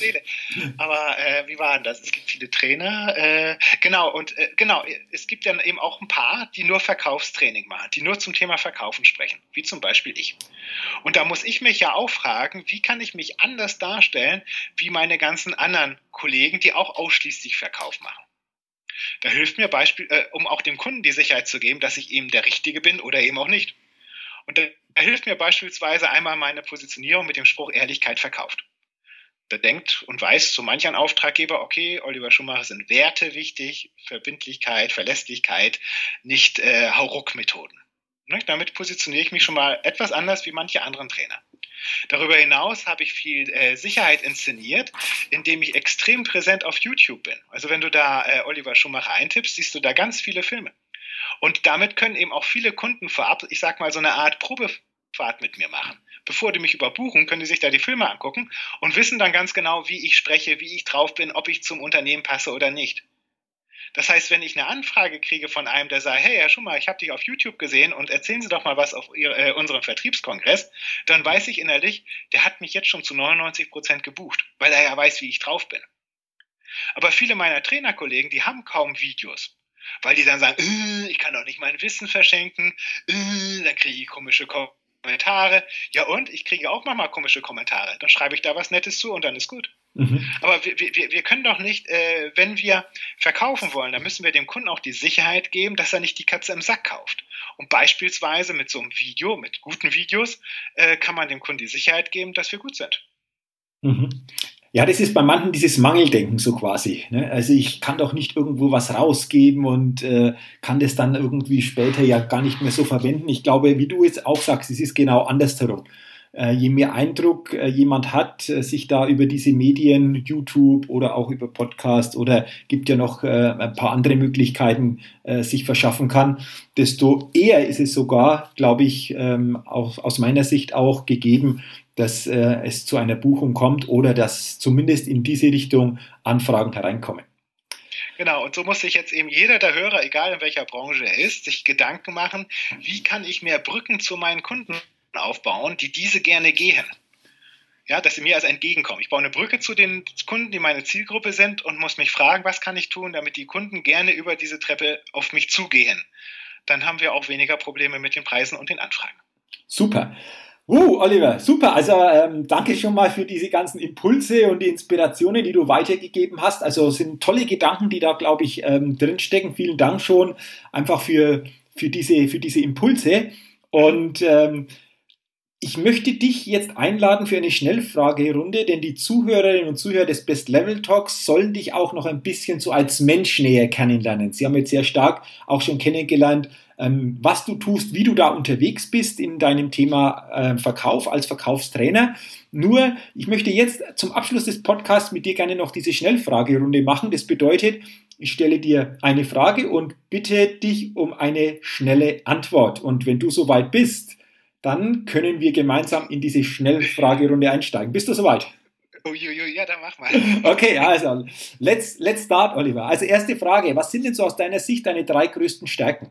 Aber äh, wie war denn das? Es gibt viele Trainer. Äh, genau, und äh, genau, es gibt dann eben auch ein paar, die nur Verkaufstraining machen, die nur zum Thema Verkaufen sprechen, wie zum Beispiel ich. Und da muss ich mich ja auch fragen, wie kann ich mich anders darstellen wie meine ganzen anderen Kollegen, die auch ausschließlich Verkauf machen. Da hilft mir Beispiel, äh, um auch dem Kunden die Sicherheit zu geben, dass ich eben der Richtige bin oder eben auch nicht. Und da hilft mir beispielsweise einmal meine Positionierung mit dem Spruch Ehrlichkeit verkauft. Da denkt und weiß so manch ein Auftraggeber, okay, Oliver Schumacher sind Werte wichtig, Verbindlichkeit, Verlässlichkeit, nicht äh, Hauruck-Methoden. Ne? Damit positioniere ich mich schon mal etwas anders wie manche anderen Trainer. Darüber hinaus habe ich viel äh, Sicherheit inszeniert, indem ich extrem präsent auf YouTube bin. Also wenn du da äh, Oliver Schumacher eintippst, siehst du da ganz viele Filme. Und damit können eben auch viele Kunden vorab, ich sag mal, so eine Art Probefahrt mit mir machen. Bevor die mich überbuchen, können die sich da die Filme angucken und wissen dann ganz genau, wie ich spreche, wie ich drauf bin, ob ich zum Unternehmen passe oder nicht. Das heißt, wenn ich eine Anfrage kriege von einem, der sagt, hey Herr Schumacher, ich habe dich auf YouTube gesehen und erzählen Sie doch mal was auf ihr, äh, unserem Vertriebskongress, dann weiß ich innerlich, der hat mich jetzt schon zu 99 Prozent gebucht, weil er ja weiß, wie ich drauf bin. Aber viele meiner Trainerkollegen, die haben kaum Videos weil die dann sagen, äh, ich kann doch nicht mein Wissen verschenken, äh, dann kriege ich komische Kommentare. Ja und? Ich kriege auch manchmal komische Kommentare. Dann schreibe ich da was Nettes zu und dann ist gut. Mhm. Aber wir, wir, wir können doch nicht, äh, wenn wir verkaufen wollen, dann müssen wir dem Kunden auch die Sicherheit geben, dass er nicht die Katze im Sack kauft. Und beispielsweise mit so einem Video, mit guten Videos, äh, kann man dem Kunden die Sicherheit geben, dass wir gut sind. Mhm. Ja, das ist bei manchen dieses Mangeldenken so quasi. Ne? Also ich kann doch nicht irgendwo was rausgeben und äh, kann das dann irgendwie später ja gar nicht mehr so verwenden. Ich glaube, wie du jetzt auch sagst, es ist genau andersherum. Äh, je mehr Eindruck äh, jemand hat, äh, sich da über diese Medien, YouTube oder auch über Podcast oder gibt ja noch ein paar andere Möglichkeiten, sich verschaffen kann, desto eher ist es sogar, glaube ich, ähm, auch, aus meiner Sicht auch gegeben, dass es zu einer Buchung kommt oder dass zumindest in diese Richtung Anfragen hereinkommen. Genau, und so muss sich jetzt eben jeder der Hörer, egal in welcher Branche er ist, sich Gedanken machen, wie kann ich mehr Brücken zu meinen Kunden aufbauen, die diese gerne gehen. Ja, dass sie mir also entgegenkommen. Ich baue eine Brücke zu den Kunden, die meine Zielgruppe sind und muss mich fragen, was kann ich tun, damit die Kunden gerne über diese Treppe auf mich zugehen. Dann haben wir auch weniger Probleme mit den Preisen und den Anfragen. Super. Uh, Oliver, super. Also ähm, danke schon mal für diese ganzen Impulse und die Inspirationen, die du weitergegeben hast. Also sind tolle Gedanken, die da, glaube ich, ähm, drinstecken. Vielen Dank schon einfach für, für, diese, für diese Impulse. Und ähm, ich möchte dich jetzt einladen für eine Schnellfragerunde, denn die Zuhörerinnen und Zuhörer des Best Level Talks sollen dich auch noch ein bisschen so als Mensch näher kennenlernen. Sie haben jetzt sehr stark auch schon kennengelernt, ähm, was du tust, wie du da unterwegs bist in deinem Thema äh, Verkauf als Verkaufstrainer. Nur, ich möchte jetzt zum Abschluss des Podcasts mit dir gerne noch diese Schnellfragerunde machen. Das bedeutet, ich stelle dir eine Frage und bitte dich um eine schnelle Antwort. Und wenn du soweit bist, dann können wir gemeinsam in diese Schnellfragerunde einsteigen. Bist du soweit? Uiuiui, ja, dann mach mal. Okay, also, let's, let's start, Oliver. Also, erste Frage: Was sind denn so aus deiner Sicht deine drei größten Stärken?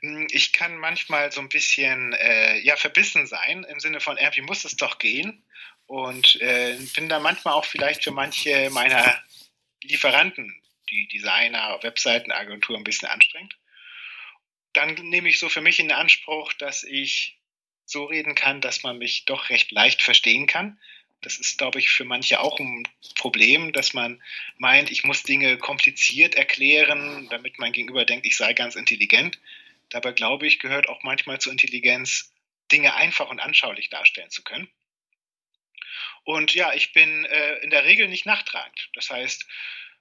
Hm, ich kann manchmal so ein bisschen äh, ja, verbissen sein, im Sinne von, irgendwie muss es doch gehen. Und äh, bin da manchmal auch vielleicht für manche meiner Lieferanten, die Designer, Webseitenagentur, ein bisschen anstrengend dann nehme ich so für mich in Anspruch, dass ich so reden kann, dass man mich doch recht leicht verstehen kann. Das ist, glaube ich, für manche auch ein Problem, dass man meint, ich muss Dinge kompliziert erklären, damit mein Gegenüber denkt, ich sei ganz intelligent. Dabei, glaube ich, gehört auch manchmal zur Intelligenz, Dinge einfach und anschaulich darstellen zu können. Und ja, ich bin äh, in der Regel nicht nachtragend. Das heißt,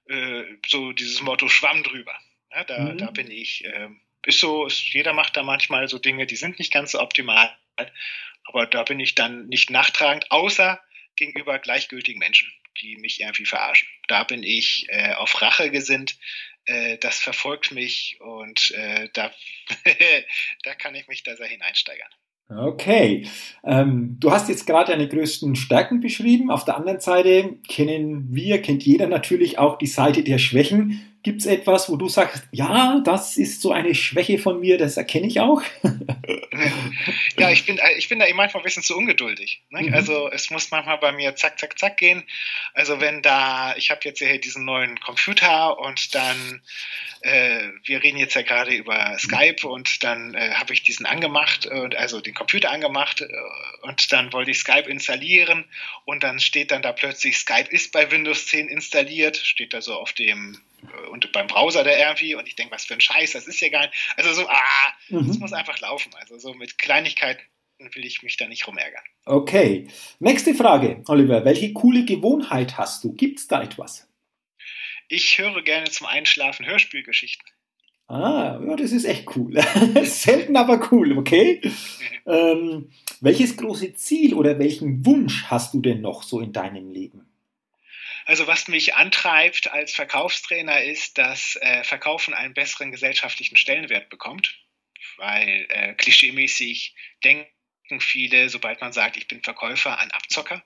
äh, so dieses Motto Schwamm drüber. Ja, da, mhm. da bin ich. Äh, ist so, jeder macht da manchmal so Dinge, die sind nicht ganz so optimal. Aber da bin ich dann nicht nachtragend, außer gegenüber gleichgültigen Menschen, die mich irgendwie verarschen. Da bin ich äh, auf Rache gesinnt. Äh, das verfolgt mich und äh, da, da kann ich mich da sehr hineinsteigern. Okay, ähm, du hast jetzt gerade deine größten Stärken beschrieben. Auf der anderen Seite kennen wir, kennt jeder natürlich auch die Seite der Schwächen. Gibt es etwas, wo du sagst, ja, das ist so eine Schwäche von mir, das erkenne ich auch? ja, ich bin, ich bin da eben manchmal ein bisschen zu ungeduldig. Ne? Mhm. Also es muss manchmal bei mir zack, zack, zack gehen. Also wenn da, ich habe jetzt hier diesen neuen Computer und dann, äh, wir reden jetzt ja gerade über Skype und dann äh, habe ich diesen angemacht, äh, also den Computer angemacht äh, und dann wollte ich Skype installieren und dann steht dann da plötzlich, Skype ist bei Windows 10 installiert, steht da so auf dem und beim Browser der irgendwie und ich denke, was für ein Scheiß, das ist ja gar nicht. Also so, ah, mhm. das muss einfach laufen. Also so mit Kleinigkeiten will ich mich da nicht rumärgern. Okay. Nächste Frage, Oliver. Welche coole Gewohnheit hast du? Gibt es da etwas? Ich höre gerne zum Einschlafen Hörspielgeschichten. Ah, ja, das ist echt cool. Selten, aber cool, okay? ähm, welches große Ziel oder welchen Wunsch hast du denn noch so in deinem Leben? Also was mich antreibt als Verkaufstrainer ist, dass äh, Verkaufen einen besseren gesellschaftlichen Stellenwert bekommt, weil äh, klischeemäßig denken viele, sobald man sagt, ich bin Verkäufer, an Abzocker.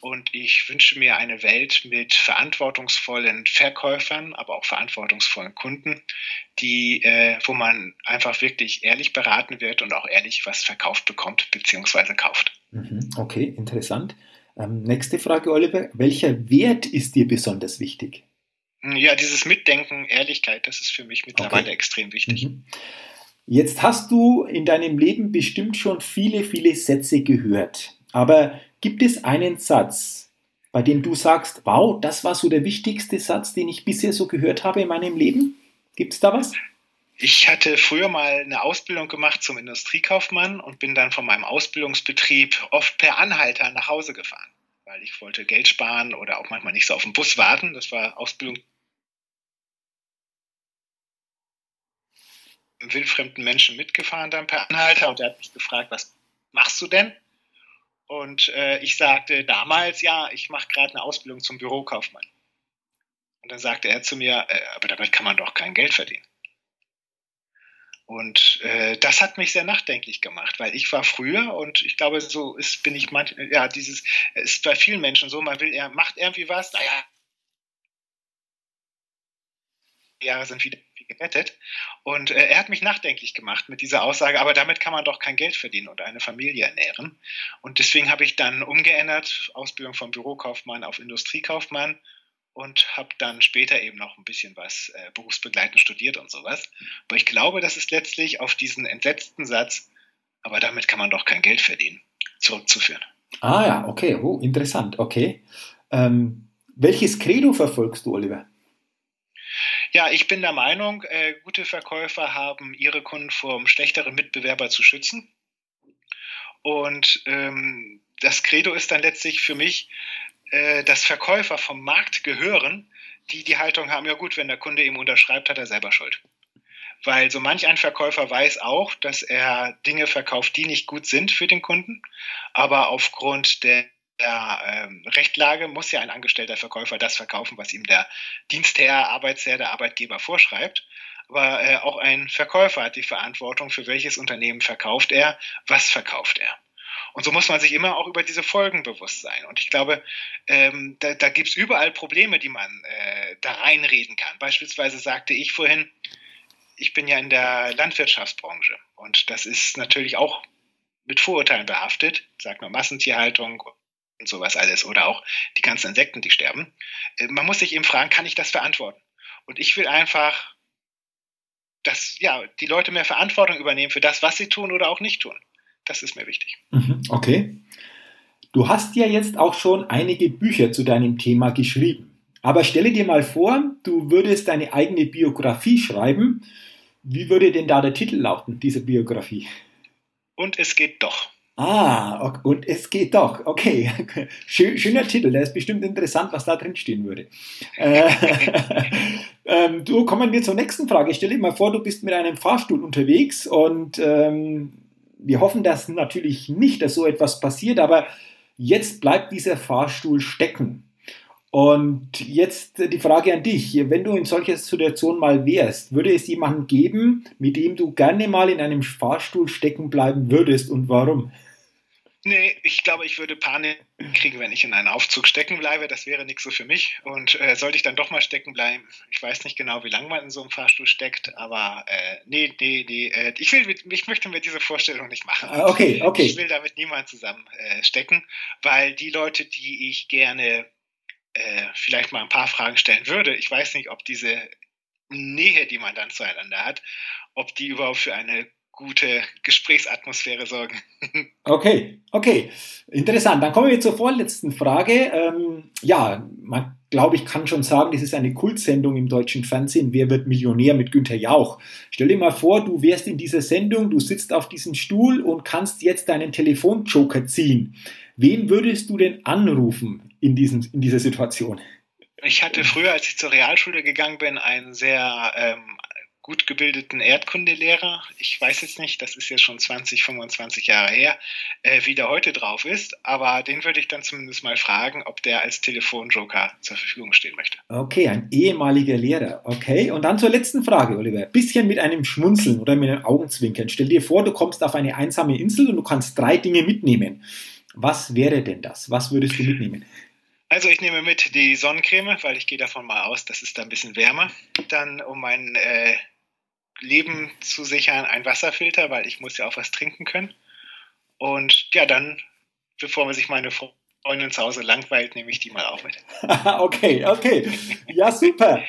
Und ich wünsche mir eine Welt mit verantwortungsvollen Verkäufern, aber auch verantwortungsvollen Kunden, die, äh, wo man einfach wirklich ehrlich beraten wird und auch ehrlich was verkauft bekommt bzw. kauft. Mhm, okay, interessant. Ähm, nächste Frage, Oliver. Welcher Wert ist dir besonders wichtig? Ja, dieses Mitdenken, Ehrlichkeit, das ist für mich mittlerweile okay. extrem wichtig. Mhm. Jetzt hast du in deinem Leben bestimmt schon viele, viele Sätze gehört. Aber gibt es einen Satz, bei dem du sagst, wow, das war so der wichtigste Satz, den ich bisher so gehört habe in meinem Leben? Gibt es da was? Ich hatte früher mal eine Ausbildung gemacht zum Industriekaufmann und bin dann von meinem Ausbildungsbetrieb oft per Anhalter nach Hause gefahren, weil ich wollte Geld sparen oder auch manchmal nicht so auf den Bus warten. Das war Ausbildung. wildfremden Menschen mitgefahren dann per Anhalter und der hat mich gefragt, was machst du denn? Und äh, ich sagte damals, ja, ich mache gerade eine Ausbildung zum Bürokaufmann. Und dann sagte er zu mir, äh, aber damit kann man doch kein Geld verdienen. Und äh, das hat mich sehr nachdenklich gemacht, weil ich war früher und ich glaube, so ist, bin ich manchmal, ja, dieses ist bei vielen Menschen so, man will, er macht irgendwie was, naja, Jahre sind wieder gerettet. Und äh, er hat mich nachdenklich gemacht mit dieser Aussage, aber damit kann man doch kein Geld verdienen und eine Familie ernähren. Und deswegen habe ich dann umgeändert, Ausbildung vom Bürokaufmann auf Industriekaufmann und habe dann später eben noch ein bisschen was äh, berufsbegleitend studiert und sowas. Aber ich glaube, das ist letztlich auf diesen entsetzten Satz, aber damit kann man doch kein Geld verdienen, zurückzuführen. Ah ja, okay, oh, interessant, okay. Ähm, welches Credo verfolgst du, Oliver? Ja, ich bin der Meinung, äh, gute Verkäufer haben ihre Kunden vor schlechteren Mitbewerber zu schützen. Und ähm, das Credo ist dann letztlich für mich, äh, dass Verkäufer vom Markt gehören, die die Haltung haben, ja gut, wenn der Kunde ihm unterschreibt, hat er selber Schuld. Weil so manch ein Verkäufer weiß auch, dass er Dinge verkauft, die nicht gut sind für den Kunden, aber aufgrund der der ähm, Rechtlage muss ja ein angestellter Verkäufer das verkaufen, was ihm der Dienstherr, Arbeitsherr, der Arbeitgeber vorschreibt. Aber äh, auch ein Verkäufer hat die Verantwortung, für welches Unternehmen verkauft er, was verkauft er. Und so muss man sich immer auch über diese Folgen bewusst sein. Und ich glaube, ähm, da, da gibt es überall Probleme, die man äh, da reinreden kann. Beispielsweise sagte ich vorhin, ich bin ja in der Landwirtschaftsbranche und das ist natürlich auch mit Vorurteilen behaftet, sagt man Massentierhaltung und sowas alles oder auch die ganzen Insekten, die sterben. Äh, man muss sich eben fragen, kann ich das verantworten? Und ich will einfach, dass ja, die Leute mehr Verantwortung übernehmen für das, was sie tun oder auch nicht tun. Das ist mir wichtig. Mhm, okay. Du hast ja jetzt auch schon einige Bücher zu deinem Thema geschrieben. Aber stelle dir mal vor, du würdest deine eigene Biografie schreiben. Wie würde denn da der Titel lauten, dieser Biografie? Und es geht doch. Ah, und es geht doch. Okay, schöner Titel. Der ist bestimmt interessant, was da drin stehen würde. Äh, ähm, du kommen wir zur nächsten Frage. Stell dir mal vor, du bist mit einem Fahrstuhl unterwegs und ähm, wir hoffen dass natürlich nicht, dass so etwas passiert, aber jetzt bleibt dieser Fahrstuhl stecken. Und jetzt die Frage an dich, wenn du in solcher Situation mal wärst, würde es jemanden geben, mit dem du gerne mal in einem Fahrstuhl stecken bleiben würdest und warum? Nee, ich glaube, ich würde Panik kriegen, wenn ich in einen Aufzug stecken bleibe. Das wäre nichts so für mich. Und äh, sollte ich dann doch mal stecken bleiben, ich weiß nicht genau, wie lange man in so einem Fahrstuhl steckt, aber äh, nee, nee, nee, äh, ich, will, ich möchte mir diese Vorstellung nicht machen. Ah, okay, okay. Ich will damit niemand zusammen äh, stecken, weil die Leute, die ich gerne äh, vielleicht mal ein paar Fragen stellen würde, ich weiß nicht, ob diese Nähe, die man dann zueinander hat, ob die überhaupt für eine gute Gesprächsatmosphäre sorgen. Okay, okay. Interessant. Dann kommen wir zur vorletzten Frage. Ähm, ja, man glaube ich kann schon sagen, das ist eine Kultsendung im deutschen Fernsehen. Wer wird Millionär mit Günther Jauch? Stell dir mal vor, du wärst in dieser Sendung, du sitzt auf diesem Stuhl und kannst jetzt deinen Telefonjoker ziehen. Wen würdest du denn anrufen in, diesem, in dieser Situation? Ich hatte früher, als ich zur Realschule gegangen bin, einen sehr ähm, gut gebildeten Erdkundelehrer, ich weiß jetzt nicht, das ist jetzt schon 20, 25 Jahre her, äh, wie der heute drauf ist, aber den würde ich dann zumindest mal fragen, ob der als Telefonjoker zur Verfügung stehen möchte. Okay, ein ehemaliger Lehrer. Okay, und dann zur letzten Frage, Oliver. Bisschen mit einem Schmunzeln oder mit einem Augenzwinkern. Stell dir vor, du kommst auf eine einsame Insel und du kannst drei Dinge mitnehmen. Was wäre denn das? Was würdest du mitnehmen? Also ich nehme mit die Sonnencreme, weil ich gehe davon mal aus, das ist da ein bisschen wärmer. Dann um mein äh, Leben zu sichern, ein Wasserfilter, weil ich muss ja auch was trinken können. Und ja, dann, bevor man sich meine Freundin zu Hause langweilt, nehme ich die mal auch mit. okay, okay. Ja, super.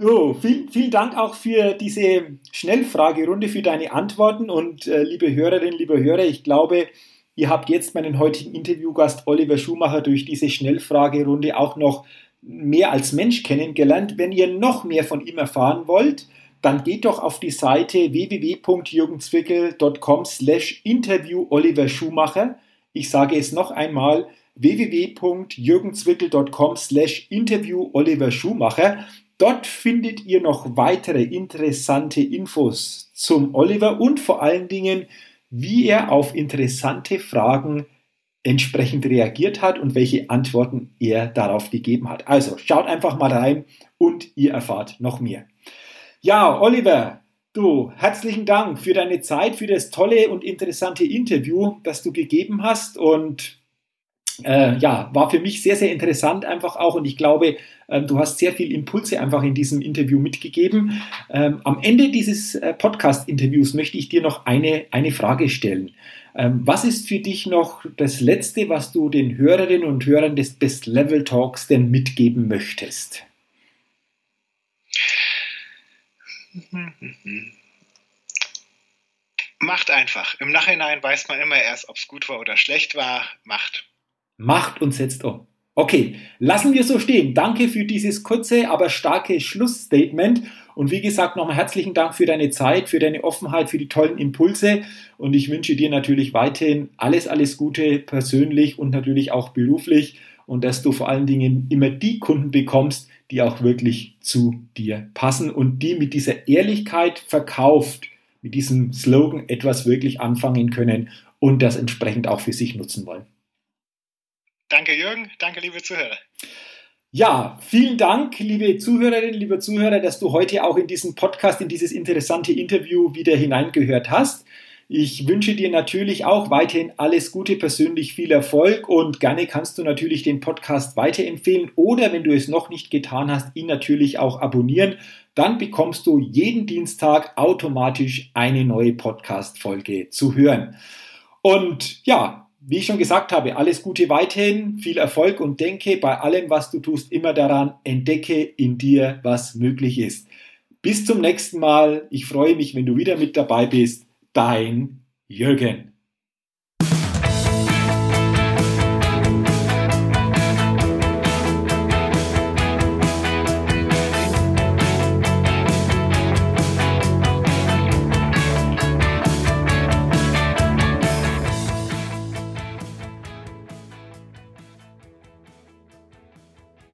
Oh, viel, vielen Dank auch für diese Schnellfragerunde, für deine Antworten. Und äh, liebe Hörerinnen, liebe Hörer, ich glaube, Ihr habt jetzt meinen heutigen Interviewgast Oliver Schumacher durch diese Schnellfragerunde auch noch mehr als Mensch kennengelernt. Wenn ihr noch mehr von ihm erfahren wollt, dann geht doch auf die Seite www.jürgenzwickel.com slash interview Oliver Schumacher. Ich sage es noch einmal, www.jürgenzwickel.com slash interview Oliver Schumacher. Dort findet ihr noch weitere interessante Infos zum Oliver und vor allen Dingen wie er auf interessante Fragen entsprechend reagiert hat und welche Antworten er darauf gegeben hat. Also schaut einfach mal rein und ihr erfahrt noch mehr. Ja, Oliver, du, herzlichen Dank für deine Zeit, für das tolle und interessante Interview, das du gegeben hast und äh, ja, war für mich sehr, sehr interessant einfach auch und ich glaube, ähm, du hast sehr viel Impulse einfach in diesem Interview mitgegeben. Ähm, am Ende dieses äh, Podcast-Interviews möchte ich dir noch eine, eine Frage stellen. Ähm, was ist für dich noch das Letzte, was du den Hörerinnen und Hörern des Best Level Talks denn mitgeben möchtest? Macht einfach. Im Nachhinein weiß man immer erst, ob es gut war oder schlecht war. Macht. Macht und setzt um. Okay, lassen wir so stehen. Danke für dieses kurze, aber starke Schlussstatement. Und wie gesagt, nochmal herzlichen Dank für deine Zeit, für deine Offenheit, für die tollen Impulse. Und ich wünsche dir natürlich weiterhin alles, alles Gute persönlich und natürlich auch beruflich. Und dass du vor allen Dingen immer die Kunden bekommst, die auch wirklich zu dir passen und die mit dieser Ehrlichkeit verkauft, mit diesem Slogan etwas wirklich anfangen können und das entsprechend auch für sich nutzen wollen. Danke, Jürgen. Danke, liebe Zuhörer. Ja, vielen Dank, liebe Zuhörerinnen, liebe Zuhörer, dass du heute auch in diesen Podcast, in dieses interessante Interview wieder hineingehört hast. Ich wünsche dir natürlich auch weiterhin alles Gute, persönlich viel Erfolg und gerne kannst du natürlich den Podcast weiterempfehlen oder wenn du es noch nicht getan hast, ihn natürlich auch abonnieren. Dann bekommst du jeden Dienstag automatisch eine neue Podcast-Folge zu hören. Und ja, wie ich schon gesagt habe, alles Gute weiterhin, viel Erfolg und denke bei allem, was du tust, immer daran, entdecke in dir, was möglich ist. Bis zum nächsten Mal. Ich freue mich, wenn du wieder mit dabei bist. Dein Jürgen.